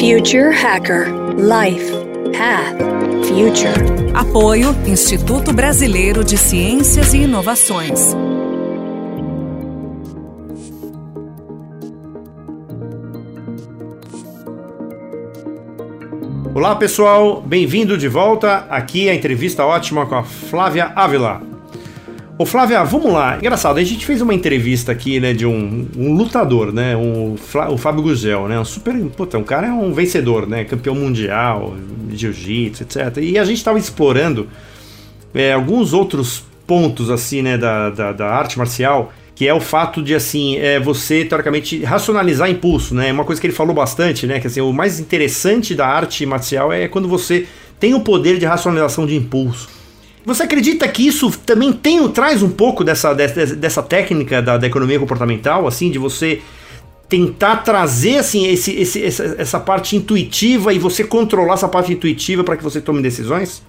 Future Hacker Life Path Future. Apoio Instituto Brasileiro de Ciências e Inovações. Olá pessoal, bem-vindo de volta. Aqui é a entrevista ótima com a Flávia Ávila. Ô Flávia, vamos lá. Engraçado, a gente fez uma entrevista aqui, né, de um, um lutador, né, um, o Fábio Gugel, né, um super, puta, um cara é um vencedor, né, campeão mundial jiu-jitsu, etc. E a gente estava explorando é, alguns outros pontos, assim, né, da, da, da, arte marcial, que é o fato de, assim, é, você, teoricamente, racionalizar impulso, né, uma coisa que ele falou bastante, né, que, assim, o mais interessante da arte marcial é quando você tem o poder de racionalização de impulso. Você acredita que isso também tem, traz um pouco dessa, dessa, dessa técnica da, da economia comportamental, assim, de você tentar trazer assim esse, esse, essa, essa parte intuitiva e você controlar essa parte intuitiva para que você tome decisões?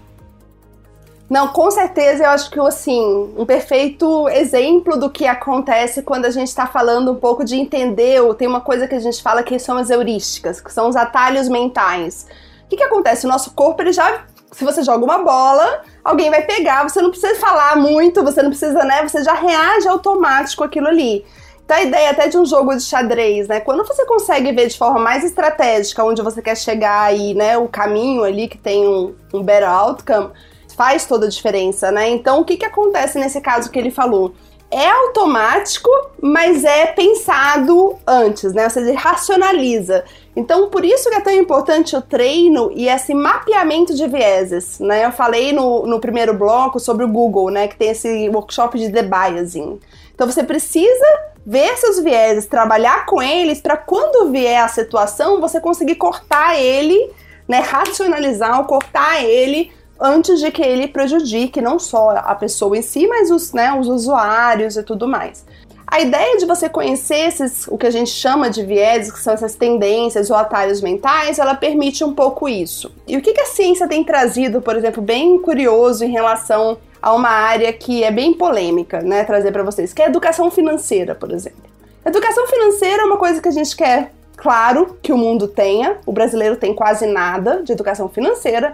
Não, com certeza eu acho que assim, um perfeito exemplo do que acontece quando a gente está falando um pouco de entender, tem uma coisa que a gente fala que são as heurísticas, que são os atalhos mentais. O que, que acontece? O nosso corpo ele já se você joga uma bola, alguém vai pegar, você não precisa falar muito, você não precisa, né? Você já reage automático aquilo ali. Então a ideia até de um jogo de xadrez, né? Quando você consegue ver de forma mais estratégica onde você quer chegar aí, né? O caminho ali que tem um, um better outcome, faz toda a diferença, né? Então o que, que acontece nesse caso que ele falou? é automático, mas é pensado antes, né? Ou seja, racionaliza. Então, por isso que é tão importante o treino e esse mapeamento de vieses, né? Eu falei no, no primeiro bloco sobre o Google, né? Que tem esse workshop de debiasing. Então, você precisa ver seus vieses, trabalhar com eles para quando vier a situação, você conseguir cortar ele, né? Racionalizar ou cortar ele antes de que ele prejudique não só a pessoa em si, mas os, né, os usuários e tudo mais. A ideia de você conhecer esses, o que a gente chama de vieses, que são essas tendências ou atalhos mentais, ela permite um pouco isso. E o que, a ciência tem trazido, por exemplo, bem curioso em relação a uma área que é bem polêmica, né, trazer para vocês, que é a educação financeira, por exemplo. Educação financeira é uma coisa que a gente quer, claro, que o mundo tenha. O brasileiro tem quase nada de educação financeira,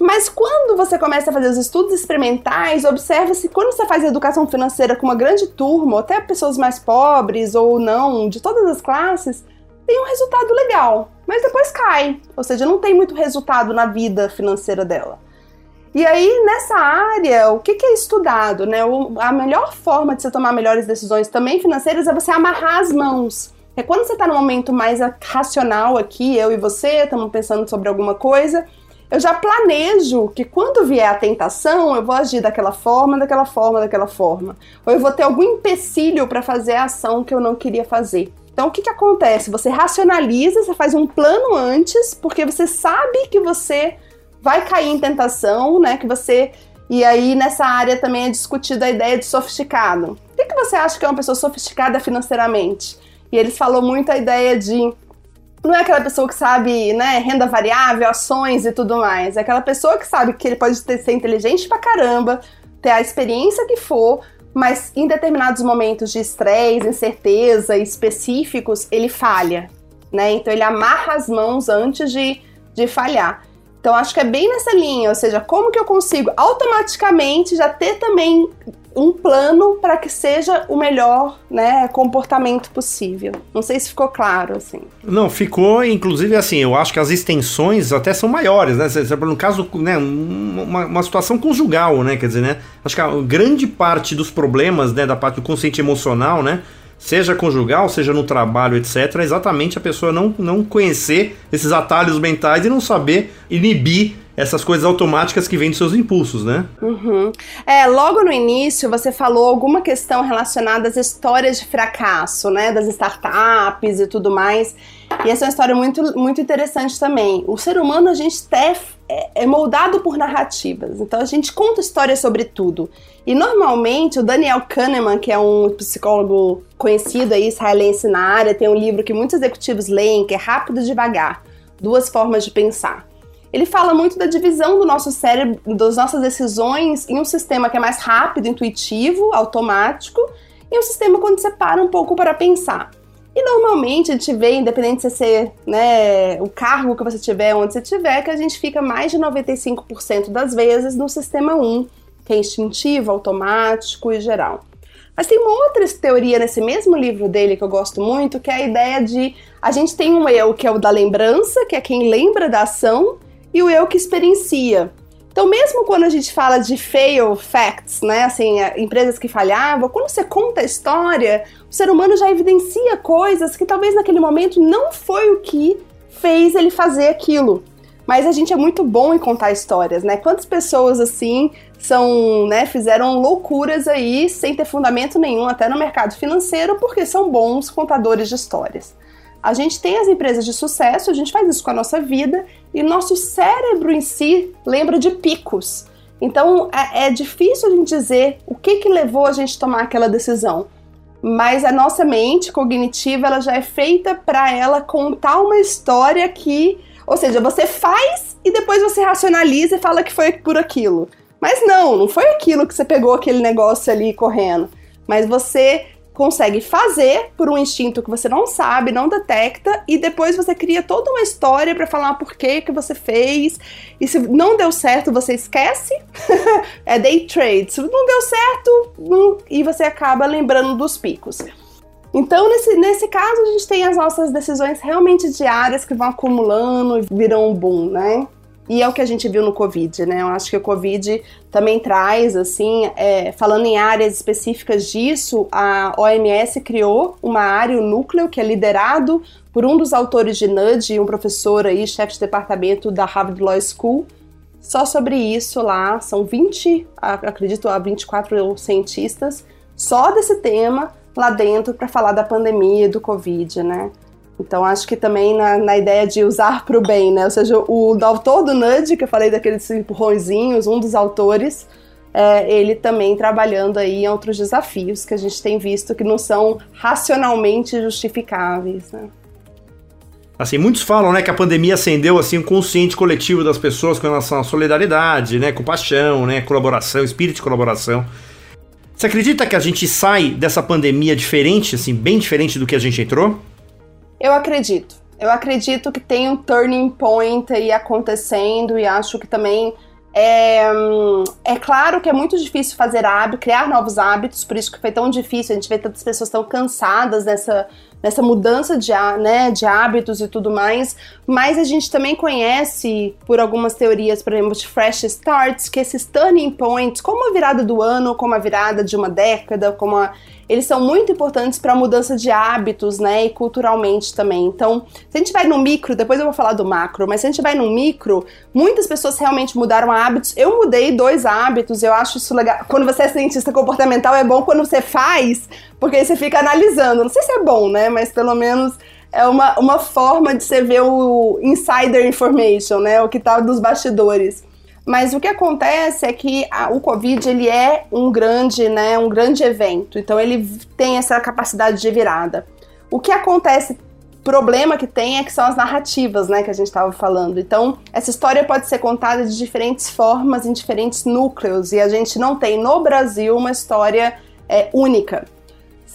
mas quando você começa a fazer os estudos experimentais, observa-se quando você faz educação financeira com uma grande turma, ou até pessoas mais pobres ou não, de todas as classes, tem um resultado legal, mas depois cai. Ou seja, não tem muito resultado na vida financeira dela. E aí, nessa área, o que, é estudado? Né? A melhor forma de você tomar melhores decisões também financeiras é você amarrar as mãos. É quando você está num momento mais racional aqui, eu e você, estamos pensando sobre alguma coisa, eu já planejo que quando vier a tentação, eu vou agir daquela forma, daquela forma, daquela forma. Ou eu vou ter algum empecilho para fazer a ação que eu não queria fazer. Então, o que, que acontece? Você racionaliza, você faz um plano antes, porque você sabe que você vai cair em tentação, né? Que você. E aí, nessa área também é discutida a ideia de sofisticado. O que, que você acha que é uma pessoa sofisticada financeiramente? E eles falam muito a ideia de não é aquela pessoa que sabe, né, renda variável, ações e tudo mais. É aquela pessoa que sabe que ele pode ter, ser inteligente pra caramba, ter a experiência que for, mas em determinados momentos de estresse, incerteza específicos, ele falha, né? Então ele amarra as mãos antes de, de falhar. Então acho que é bem nessa linha, ou seja, como que eu consigo automaticamente já ter também um plano para que seja o melhor né, comportamento possível. Não sei se ficou claro, assim. Não, ficou, inclusive, assim, eu acho que as extensões até são maiores, né? No caso, né, uma, uma situação conjugal, né? Quer dizer, né? Acho que a grande parte dos problemas, né, da parte do consciente emocional, né? seja conjugal, seja no trabalho, etc., é exatamente a pessoa não, não conhecer esses atalhos mentais e não saber inibir essas coisas automáticas que vêm dos seus impulsos, né? Uhum. É, logo no início você falou alguma questão relacionada às histórias de fracasso, né? Das startups e tudo mais. E essa é uma história muito, muito interessante também. O ser humano, a gente é, é moldado por narrativas. Então a gente conta histórias sobre tudo. E normalmente o Daniel Kahneman, que é um psicólogo conhecido aí, israelense na área, tem um livro que muitos executivos leem, que é Rápido e Devagar. Duas formas de pensar. Ele fala muito da divisão do nosso cérebro, das nossas decisões, em um sistema que é mais rápido, intuitivo, automático, e um sistema quando você para um pouco para pensar. E normalmente a gente vê, independente de ser né, o cargo que você tiver, onde você tiver, que a gente fica mais de 95% das vezes no sistema 1, que é instintivo, automático e geral. Mas tem uma outra teoria nesse mesmo livro dele que eu gosto muito, que é a ideia de a gente tem um eu que é o da lembrança, que é quem lembra da ação, e o eu que experiencia. Então, mesmo quando a gente fala de fail facts, né, assim, empresas que falhavam, quando você conta a história, o ser humano já evidencia coisas que talvez naquele momento não foi o que fez ele fazer aquilo. Mas a gente é muito bom em contar histórias, né? Quantas pessoas assim são, né, fizeram loucuras aí sem ter fundamento nenhum até no mercado financeiro porque são bons contadores de histórias. A gente tem as empresas de sucesso, a gente faz isso com a nossa vida e nosso cérebro em si lembra de picos. Então é, é difícil a gente dizer o que, que levou a gente a tomar aquela decisão. Mas a nossa mente cognitiva ela já é feita para ela contar uma história que, ou seja, você faz e depois você racionaliza e fala que foi por aquilo. Mas não, não foi aquilo que você pegou aquele negócio ali correndo. Mas você consegue fazer por um instinto que você não sabe, não detecta, e depois você cria toda uma história para falar por que que você fez. E se não deu certo, você esquece. é day trade. Se não deu certo, não... e você acaba lembrando dos picos. Então, nesse, nesse caso, a gente tem as nossas decisões realmente diárias que vão acumulando e viram um boom, né? E é o que a gente viu no Covid, né? Eu acho que o Covid também traz, assim, é, falando em áreas específicas disso, a OMS criou uma área, o núcleo, que é liderado por um dos autores de Nudge, um professor aí, chefe de departamento da Harvard Law School, só sobre isso lá, são 20, acredito, 24 cientistas, só desse tema lá dentro para falar da pandemia do Covid, né? Então acho que também na, na ideia de usar para o bem, né? Ou seja, o, o autor do Nudge, que eu falei daqueles empurrõezinhos, um dos autores, é, ele também trabalhando aí em outros desafios que a gente tem visto que não são racionalmente justificáveis, né? Assim, muitos falam, né, que a pandemia acendeu assim o um consciente coletivo das pessoas com relação à solidariedade, né, compaixão, né, colaboração, espírito de colaboração. Você acredita que a gente sai dessa pandemia diferente, assim, bem diferente do que a gente entrou? Eu acredito. Eu acredito que tem um turning point aí acontecendo e acho que também é, é claro que é muito difícil fazer hábito, criar novos hábitos, por isso que foi tão difícil. A gente vê tantas pessoas tão cansadas nessa, nessa mudança de, né, de hábitos e tudo mais. Mas a gente também conhece, por algumas teorias, por exemplo, de fresh starts, que esses turning points, como a virada do ano, como a virada de uma década, como a eles são muito importantes para a mudança de hábitos, né, e culturalmente também. Então, se a gente vai no micro, depois eu vou falar do macro, mas se a gente vai no micro, muitas pessoas realmente mudaram hábitos. Eu mudei dois hábitos, eu acho isso legal. Quando você é cientista comportamental, é bom quando você faz, porque aí você fica analisando. Não sei se é bom, né, mas pelo menos é uma, uma forma de você ver o insider information, né, o que tá dos bastidores. Mas o que acontece é que a, o Covid ele é um grande, né, um grande evento. Então ele tem essa capacidade de virada. O que acontece, problema que tem é que são as narrativas, né, que a gente estava falando. Então essa história pode ser contada de diferentes formas, em diferentes núcleos, e a gente não tem no Brasil uma história é, única.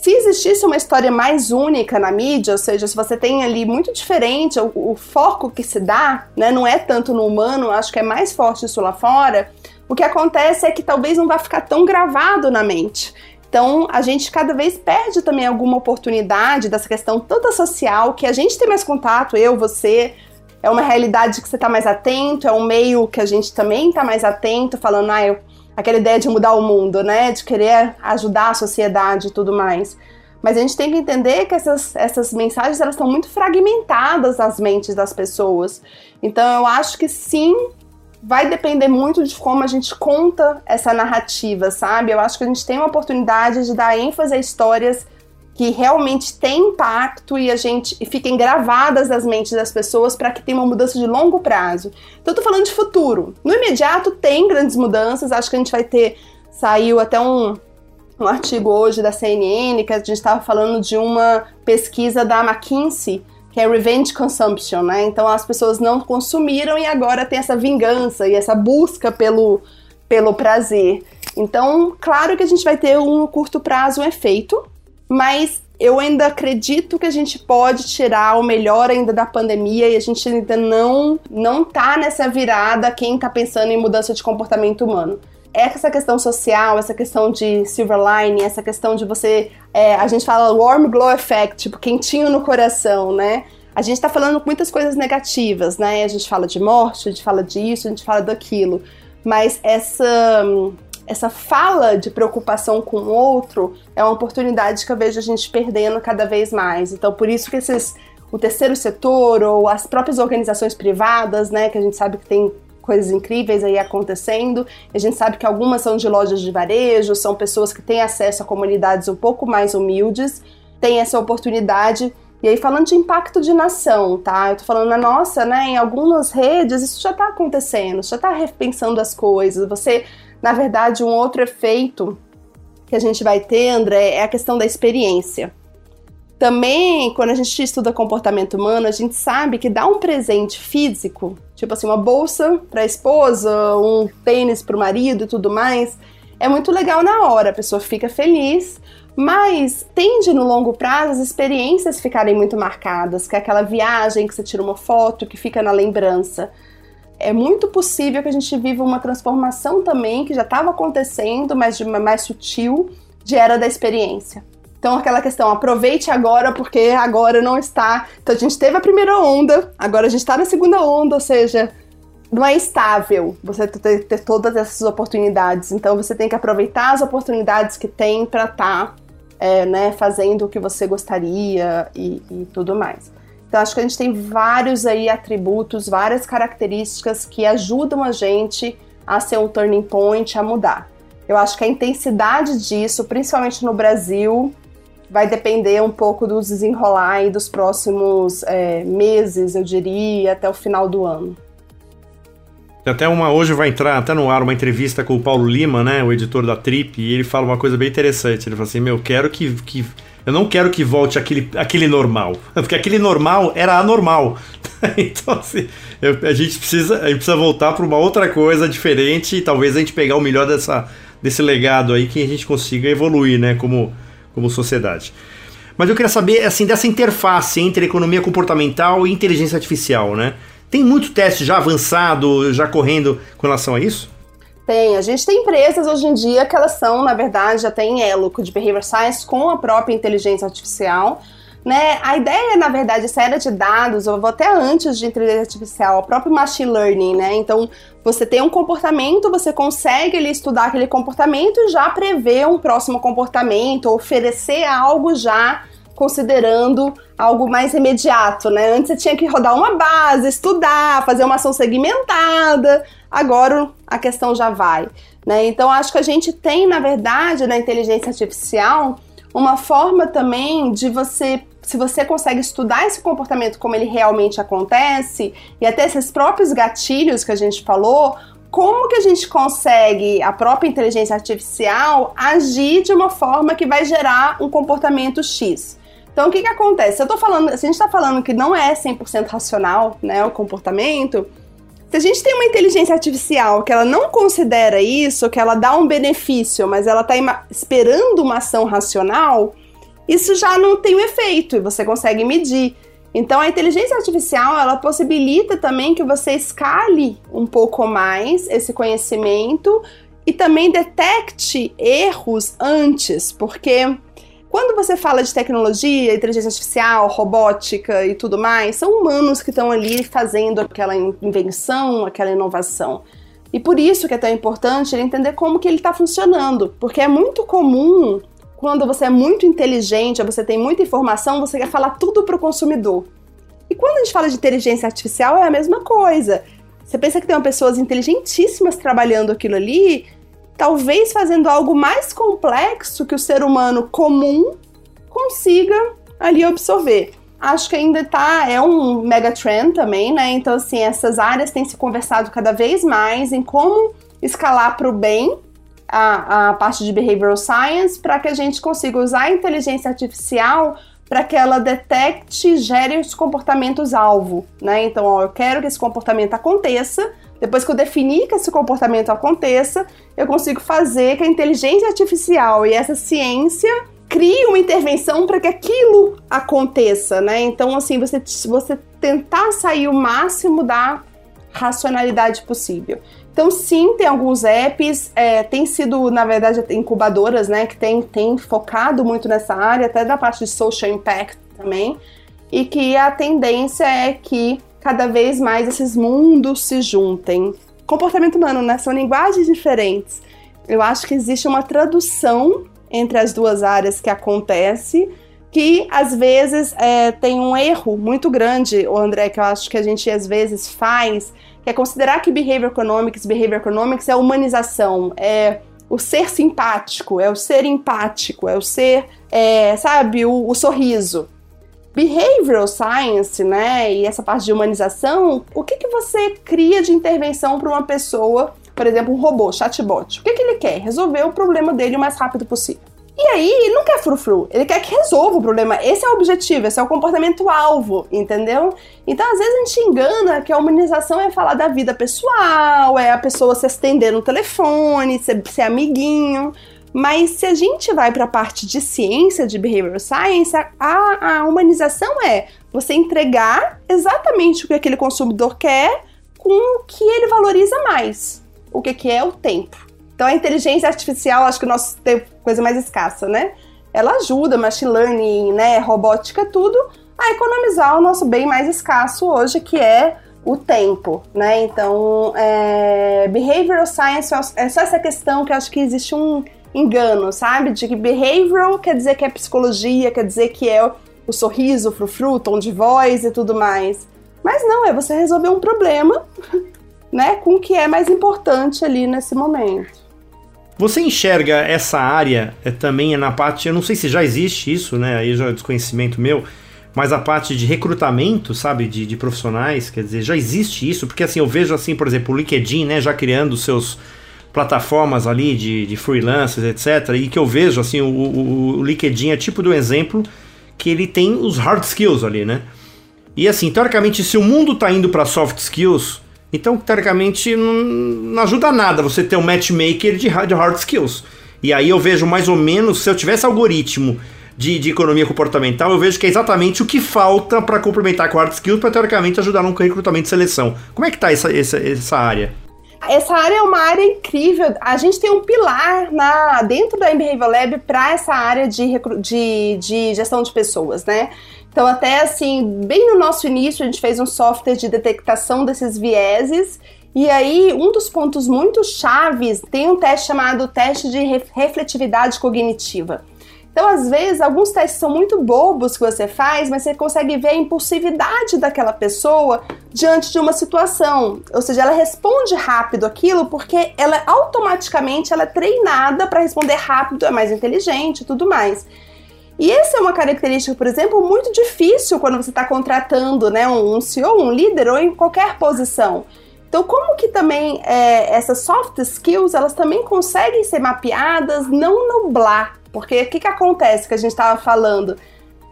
Se existisse uma história mais única na mídia, ou seja, se você tem ali muito diferente, o, o foco que se dá, né, não é tanto no humano, acho que é mais forte isso lá fora, o que acontece é que talvez não vá ficar tão gravado na mente. Então, a gente cada vez perde também alguma oportunidade dessa questão toda social, que a gente tem mais contato, eu, você, é uma realidade que você está mais atento, é um meio que a gente também está mais atento, falando, ah, eu aquela ideia de mudar o mundo, né? De querer ajudar a sociedade e tudo mais. Mas a gente tem que entender que essas, essas mensagens elas estão muito fragmentadas nas mentes das pessoas. Então eu acho que sim, vai depender muito de como a gente conta essa narrativa, sabe? Eu acho que a gente tem uma oportunidade de dar ênfase a histórias que realmente têm impacto e a gente e fiquem gravadas nas mentes das pessoas para que tenha uma mudança de longo prazo. Então eu tô falando de futuro. No imediato tem grandes mudanças, acho que a gente vai ter saiu até um um artigo hoje da CNN que a gente estava falando de uma pesquisa da McKinsey que é revenge consumption, né? Então as pessoas não consumiram e agora tem essa vingança e essa busca pelo, pelo prazer. Então, claro que a gente vai ter um curto prazo um efeito, mas eu ainda acredito que a gente pode tirar o melhor ainda da pandemia e a gente ainda não não tá nessa virada quem tá pensando em mudança de comportamento humano. Essa questão social, essa questão de silver line, essa questão de você, é, a gente fala warm glow effect, tipo quentinho no coração, né? A gente tá falando muitas coisas negativas, né? A gente fala de morte, a gente fala disso, a gente fala daquilo, mas essa essa fala de preocupação com o outro é uma oportunidade que eu vejo a gente perdendo cada vez mais. Então, por isso que esses, o terceiro setor ou as próprias organizações privadas, né, que a gente sabe que tem coisas incríveis aí acontecendo. A gente sabe que algumas são de lojas de varejo, são pessoas que têm acesso a comunidades um pouco mais humildes, têm essa oportunidade. E aí, falando de impacto de nação, tá? Eu tô falando na nossa, né? Em algumas redes, isso já tá acontecendo, já tá repensando as coisas. Você na verdade, um outro efeito que a gente vai ter, André, é a questão da experiência. Também, quando a gente estuda comportamento humano, a gente sabe que dar um presente físico, tipo assim, uma bolsa para a esposa, um tênis para o marido e tudo mais, é muito legal na hora, a pessoa fica feliz, mas tende no longo prazo as experiências ficarem muito marcadas, que é aquela viagem que você tira uma foto que fica na lembrança é muito possível que a gente viva uma transformação também que já estava acontecendo, mas de uma mais sutil, de era da experiência. Então, aquela questão, aproveite agora, porque agora não está. Então, a gente teve a primeira onda, agora a gente está na segunda onda, ou seja, não é estável você ter, ter, todas essas oportunidades. Então, você tem que aproveitar as oportunidades que tem para estar tá, é, né, fazendo o que você gostaria e, e tudo mais. Então, acho que a gente tem vários aí atributos, várias características que ajudam a gente a ser um turning point, a mudar. Eu acho que a intensidade disso, principalmente no Brasil, vai depender um pouco dos desenrolar aí dos próximos é, meses, eu diria, até o final do ano. Até uma hoje vai entrar até no ar uma entrevista com o Paulo Lima, né, o editor da Trip, e ele fala uma coisa bem interessante. Ele fala assim: "Meu, quero que, que eu não quero que volte aquele, aquele normal. Porque aquele normal era anormal. então, assim, eu, a, gente precisa, a gente precisa voltar para uma outra coisa diferente e talvez a gente pegar o melhor dessa, desse legado aí que a gente consiga evoluir, né, como, como sociedade. Mas eu queria saber, assim, dessa interface entre economia comportamental e inteligência artificial, né? Tem muito teste já avançado, já correndo com relação a isso? Tem, a gente tem empresas hoje em dia que elas são, na verdade, já tem elo de Behavior Science com a própria inteligência artificial. Né? A ideia, na verdade, essa era de dados, eu vou até antes de inteligência artificial, o próprio machine learning, né? Então, você tem um comportamento, você consegue ali, estudar aquele comportamento e já prever um próximo comportamento, oferecer algo já considerando algo mais imediato, né? Antes você tinha que rodar uma base, estudar, fazer uma ação segmentada. Agora a questão já vai, né? Então acho que a gente tem, na verdade, na inteligência artificial, uma forma também de você se você consegue estudar esse comportamento como ele realmente acontece e até esses próprios gatilhos que a gente falou, como que a gente consegue, a própria inteligência artificial, agir de uma forma que vai gerar um comportamento X. Então, o que que acontece? Eu tô falando, se a gente tá falando que não é 100% racional, né, o comportamento, se a gente tem uma inteligência artificial que ela não considera isso, que ela dá um benefício, mas ela tá esperando uma ação racional, isso já não tem o um efeito e você consegue medir. Então a inteligência artificial ela possibilita também que você escale um pouco mais esse conhecimento e também detecte erros antes, porque quando você fala de tecnologia, inteligência artificial, robótica e tudo mais, são humanos que estão ali fazendo aquela invenção, aquela inovação. E por isso que é tão importante ele entender como que ele está funcionando, porque é muito comum quando você é muito inteligente, você tem muita informação, você quer falar tudo para o consumidor. E quando a gente fala de inteligência artificial é a mesma coisa. Você pensa que tem pessoas inteligentíssimas trabalhando aquilo ali, talvez fazendo algo mais complexo que o ser humano comum consiga ali absorver. Acho que ainda tá, é um mega trend também, né? Então, assim, essas áreas têm se conversado cada vez mais em como escalar para o bem a, a parte de behavioral science para que a gente consiga usar a inteligência artificial para que ela detecte e gere os comportamentos alvo, né? Então, ó, eu quero que esse comportamento aconteça, depois que eu definir que esse comportamento aconteça, eu consigo fazer que a inteligência artificial e essa ciência crie uma intervenção para que aquilo aconteça, né? Então, assim, você, você tentar sair o máximo da racionalidade possível. Então, sim, tem alguns apps, é, tem sido, na verdade, incubadoras, né, que tem, tem focado muito nessa área, até da parte de social impact também, e que a tendência é que cada vez mais esses mundos se juntem. Comportamento humano, né, são linguagens diferentes. Eu acho que existe uma tradução entre as duas áreas que acontece, que às vezes é, tem um erro muito grande, o André, que eu acho que a gente às vezes faz, que é considerar que behavior economics, behavior economics é humanização, é o ser simpático, é o ser empático, é o ser, é, sabe, o, o sorriso. Behavioral science, né, e essa parte de humanização, o que, que você cria de intervenção para uma pessoa, por exemplo, um robô, chatbot? O que, que ele quer? Resolver o problema dele o mais rápido possível. E aí, ele não quer frufru, ele quer que resolva o problema. Esse é o objetivo, esse é o comportamento alvo, entendeu? Então, às vezes a gente engana que a humanização é falar da vida pessoal, é a pessoa se estender no telefone, ser, ser amiguinho. Mas se a gente vai para a parte de ciência, de behavioral science, a, a humanização é você entregar exatamente o que aquele consumidor quer com o que ele valoriza mais. O que, que é o tempo. Então a inteligência artificial, acho que o nosso tempo coisa mais escassa, né? Ela ajuda, machine learning, né, robótica, tudo, a economizar o nosso bem mais escasso hoje, que é o tempo, né? Então, é, behavioral science é só essa questão que eu acho que existe um engano, sabe? De que behavioral quer dizer que é psicologia, quer dizer que é o sorriso, o frufru, tom de voz e tudo mais. Mas não, é você resolver um problema, né, com o que é mais importante ali nesse momento. Você enxerga essa área é, também na parte, eu não sei se já existe isso, né? Aí já é desconhecimento meu, mas a parte de recrutamento, sabe, de, de, profissionais, quer dizer, já existe isso, porque assim, eu vejo assim, por exemplo, o LinkedIn, né, já criando seus plataformas ali de, de freelancers, etc, e que eu vejo, assim, o, o, o LinkedIn é tipo do exemplo que ele tem os hard skills ali, né? E assim, teoricamente, se o mundo tá indo para soft skills, então, teoricamente, não, não ajuda nada você ter um matchmaker de hard, de hard skills. E aí eu vejo mais ou menos, se eu tivesse algoritmo de, de economia comportamental, eu vejo que é exatamente o que falta para complementar com hard skills para teoricamente ajudar num recrutamento e seleção. Como é que tá essa, essa, essa área? Essa área é uma área incrível. A gente tem um pilar na, dentro da Behavioral Lab para essa área de, de, de gestão de pessoas, né? Então, até assim, bem no nosso início, a gente fez um software de detectação desses vieses. E aí, um dos pontos muito chaves tem um teste chamado teste de refletividade cognitiva. Então, às vezes, alguns testes são muito bobos que você faz, mas você consegue ver a impulsividade daquela pessoa diante de uma situação. Ou seja, ela responde rápido aquilo porque ela automaticamente ela é treinada para responder rápido, é mais inteligente e tudo mais. E essa é uma característica, por exemplo, muito difícil quando você está contratando né, um CEO, um líder ou em qualquer posição. Então, como que também é, essas soft skills, elas também conseguem ser mapeadas, não nublar? Porque o que, que acontece que a gente estava falando?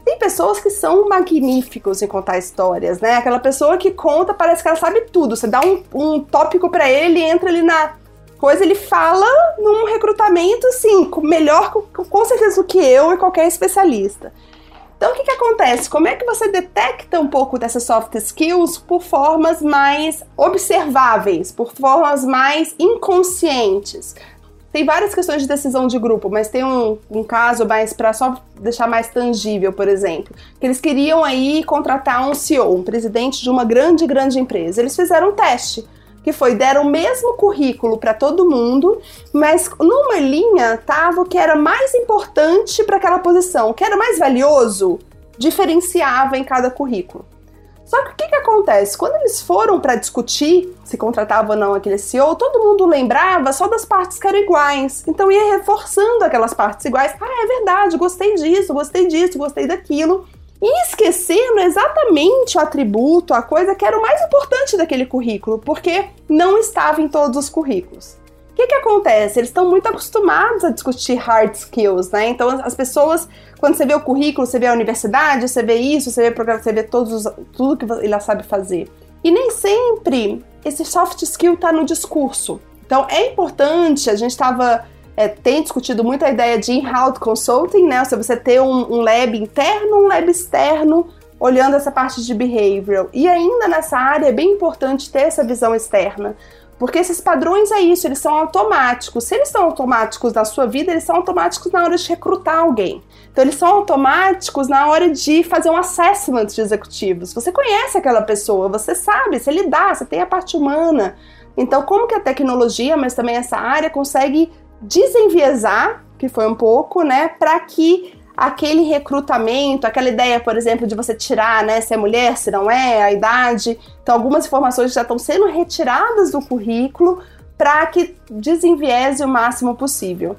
Tem pessoas que são magníficos em contar histórias, né? Aquela pessoa que conta, parece que ela sabe tudo. Você dá um, um tópico para ele e entra ali na coisa, ele fala num recrutamento, assim, melhor, com certeza, do que eu e qualquer especialista. Então, o que, que acontece? Como é que você detecta um pouco dessas soft skills por formas mais observáveis, por formas mais inconscientes? Tem várias questões de decisão de grupo, mas tem um, um caso mais para só deixar mais tangível, por exemplo, que eles queriam aí contratar um CEO, um presidente de uma grande, grande empresa. Eles fizeram um teste que foi deram o mesmo currículo para todo mundo, mas numa linha tava o que era mais importante para aquela posição, o que era mais valioso, diferenciava em cada currículo. Só que o que, que acontece? Quando eles foram para discutir se contratava ou não aquele CEO, todo mundo lembrava só das partes que eram iguais. Então ia reforçando aquelas partes iguais. Ah, é verdade, gostei disso, gostei disso, gostei daquilo e esquecendo exatamente o atributo, a coisa que era o mais importante daquele currículo, porque não estava em todos os currículos. O que, que acontece? Eles estão muito acostumados a discutir hard skills, né? Então as pessoas, quando você vê o currículo, você vê a universidade, você vê isso, você vê programa, você vê todos os, tudo que ele sabe fazer. E nem sempre esse soft skill está no discurso. Então é importante, a gente estava é, tem discutido muito a ideia de in-house consulting, né? Ou seja, você ter um, um lab interno, um lab externo, olhando essa parte de behavioral. E ainda nessa área é bem importante ter essa visão externa. Porque esses padrões é isso, eles são automáticos. Se eles são automáticos na sua vida, eles são automáticos na hora de recrutar alguém. Então, eles são automáticos na hora de fazer um assessment de executivos. Você conhece aquela pessoa, você sabe, você lidar, você tem a parte humana. Então, como que a tecnologia, mas também essa área, consegue desenviesar, que foi um pouco, né, para que aquele recrutamento, aquela ideia, por exemplo, de você tirar, né, se é mulher, se não é, a idade. Então, algumas informações já estão sendo retiradas do currículo para que desenviese o máximo possível.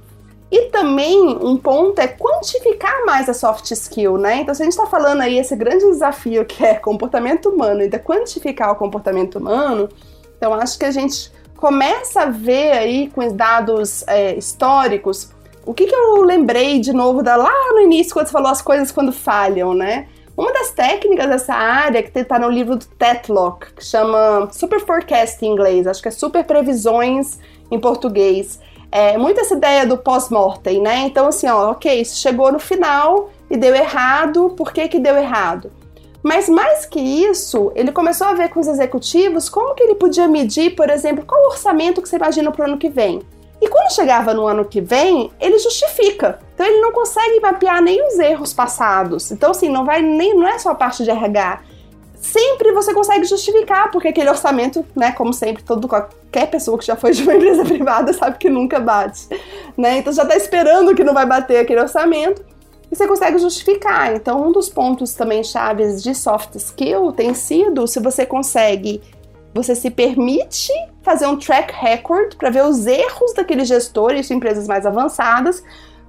E também um ponto é quantificar mais a soft skill, né? Então, se a gente está falando aí esse grande desafio que é comportamento humano, ainda quantificar o comportamento humano, então acho que a gente começa a ver aí com os dados é, históricos o que, que eu lembrei de novo da lá no início, quando você falou as coisas quando falham, né? Uma das técnicas dessa área, que está no livro do Tetlock, que chama Super Forecast em inglês, acho que é Super Previsões em português, é muito essa ideia do pós-mortem, né? Então, assim, ó, ok, isso chegou no final e deu errado, por que que deu errado? Mas mais que isso, ele começou a ver com os executivos como que ele podia medir, por exemplo, qual o orçamento que você imagina para o ano que vem. E quando chegava no ano que vem, ele justifica. Então ele não consegue mapear nem os erros passados. Então assim, não vai nem não é só a parte de RH. Sempre você consegue justificar porque aquele orçamento, né, como sempre, todo qualquer pessoa que já foi de uma empresa privada sabe que nunca bate, né? Então já tá esperando que não vai bater aquele orçamento e você consegue justificar. Então, um dos pontos também chaves de soft skill tem sido se você consegue você se permite fazer um track record para ver os erros daquele gestor, isso em empresas mais avançadas,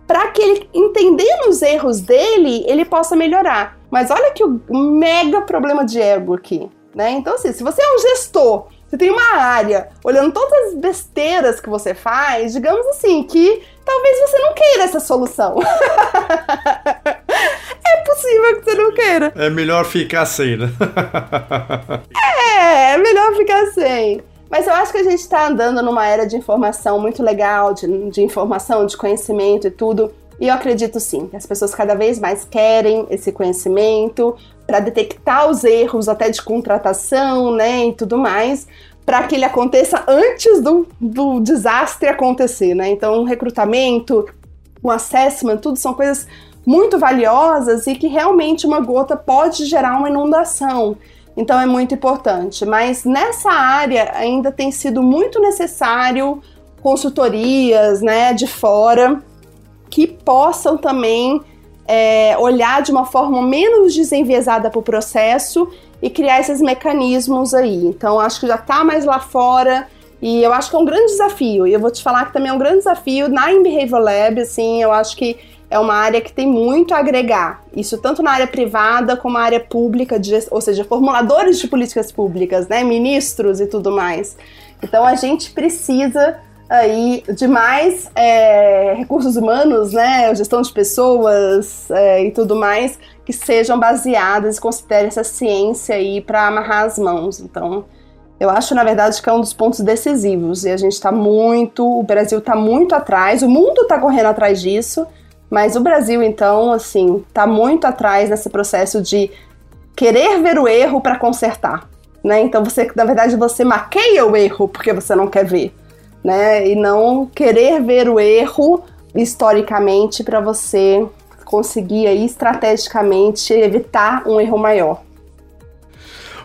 para que ele, entendendo os erros dele, ele possa melhorar. Mas olha que o mega problema de ego aqui, né? Então, assim, se você é um gestor, você tem uma área olhando todas as besteiras que você faz, digamos assim, que talvez você não queira essa solução. é possível que você não queira. É melhor ficar sem, né? é, é melhor ficar sem. Mas eu acho que a gente está andando numa era de informação muito legal, de, de informação, de conhecimento e tudo. E eu acredito sim, que as pessoas cada vez mais querem esse conhecimento para detectar os erros até de contratação, né, e tudo mais, para que ele aconteça antes do, do desastre acontecer, né? Então, um recrutamento, um assessment, tudo são coisas muito valiosas e que realmente uma gota pode gerar uma inundação. Então é muito importante. Mas nessa área ainda tem sido muito necessário consultorias né, de fora que possam também é, olhar de uma forma menos desenviesada para o processo e criar esses mecanismos aí. Então acho que já está mais lá fora. E eu acho que é um grande desafio. E eu vou te falar que também é um grande desafio na Behavior Lab, assim, eu acho que é uma área que tem muito a agregar. Isso tanto na área privada como na área pública, de, ou seja, formuladores de políticas públicas, né, ministros e tudo mais. Então a gente precisa aí de mais é, recursos humanos, né, gestão de pessoas é, e tudo mais que sejam baseadas e considerem essa ciência aí para amarrar as mãos. Então eu acho, na verdade, que é um dos pontos decisivos. E a gente está muito, o Brasil está muito atrás, o mundo está correndo atrás disso. Mas o Brasil, então, assim, tá muito atrás nesse processo de querer ver o erro para consertar, né? Então você, na verdade, você maqueia o erro porque você não quer ver, né? E não querer ver o erro historicamente para você conseguir aí estrategicamente evitar um erro maior.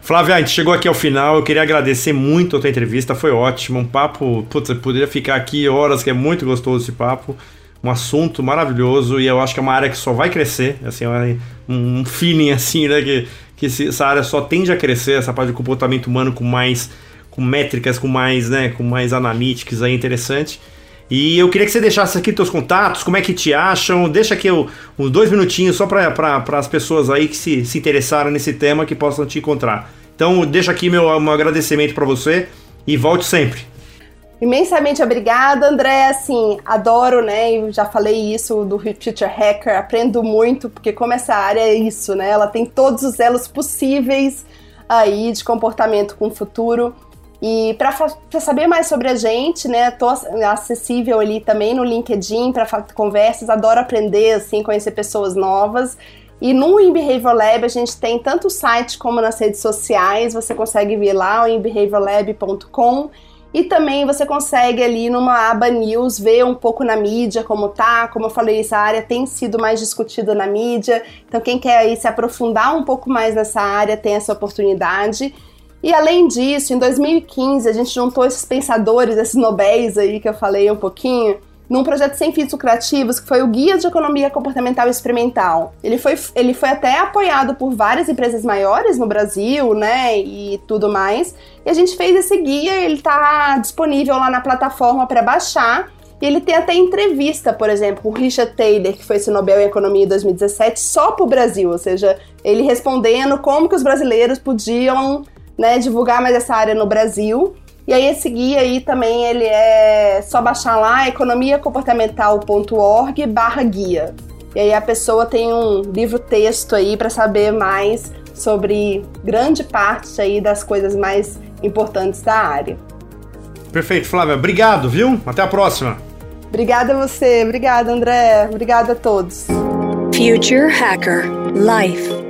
Flávia, a gente chegou aqui ao final. Eu queria agradecer muito a tua entrevista, foi ótimo. Um papo, putz, eu poderia ficar aqui horas, que é muito gostoso esse papo um assunto maravilhoso e eu acho que é uma área que só vai crescer, assim, é um feeling assim, né, que, que essa área só tende a crescer, essa parte de comportamento humano com mais, com métricas, com mais, né, com mais analíticas aí, interessante. E eu queria que você deixasse aqui teus contatos, como é que te acham, deixa aqui uns dois minutinhos só para as pessoas aí que se, se interessaram nesse tema que possam te encontrar. Então deixa aqui meu, meu agradecimento para você e volte sempre. Imensamente obrigada, André. Assim, adoro, né? Eu já falei isso do Future Hacker, aprendo muito, porque como essa área é isso, né? Ela tem todos os elos possíveis aí de comportamento com o futuro. E para saber mais sobre a gente, né, tô acessível ali também no LinkedIn para conversas, adoro aprender, assim, conhecer pessoas novas. E no Behavior Lab a gente tem tanto o site como nas redes sociais, você consegue vir lá, o inbehaviorlab.com. E também você consegue ali numa aba news ver um pouco na mídia como tá. Como eu falei, essa área tem sido mais discutida na mídia. Então quem quer aí se aprofundar um pouco mais nessa área tem essa oportunidade. E além disso, em 2015 a gente juntou esses pensadores, esses nobéis aí que eu falei um pouquinho, num projeto sem fins lucrativos que foi o Guia de Economia Comportamental Experimental. Ele foi, ele foi até apoiado por várias empresas maiores no Brasil, né, e tudo mais. E a gente fez esse guia, ele está disponível lá na plataforma para baixar. E ele tem até entrevista, por exemplo, com o Richard Taylor, que foi esse Nobel em Economia em 2017, só para o Brasil, ou seja, ele respondendo como que os brasileiros podiam né, divulgar mais essa área no Brasil. E aí esse guia aí também ele é só baixar lá economiacomportamental.org barra guia. E aí a pessoa tem um livro texto aí para saber mais sobre grande parte aí das coisas mais importantes da área. Perfeito, Flávia. Obrigado, viu? Até a próxima. Obrigada a você, obrigada André, obrigada a todos. Future Hacker Life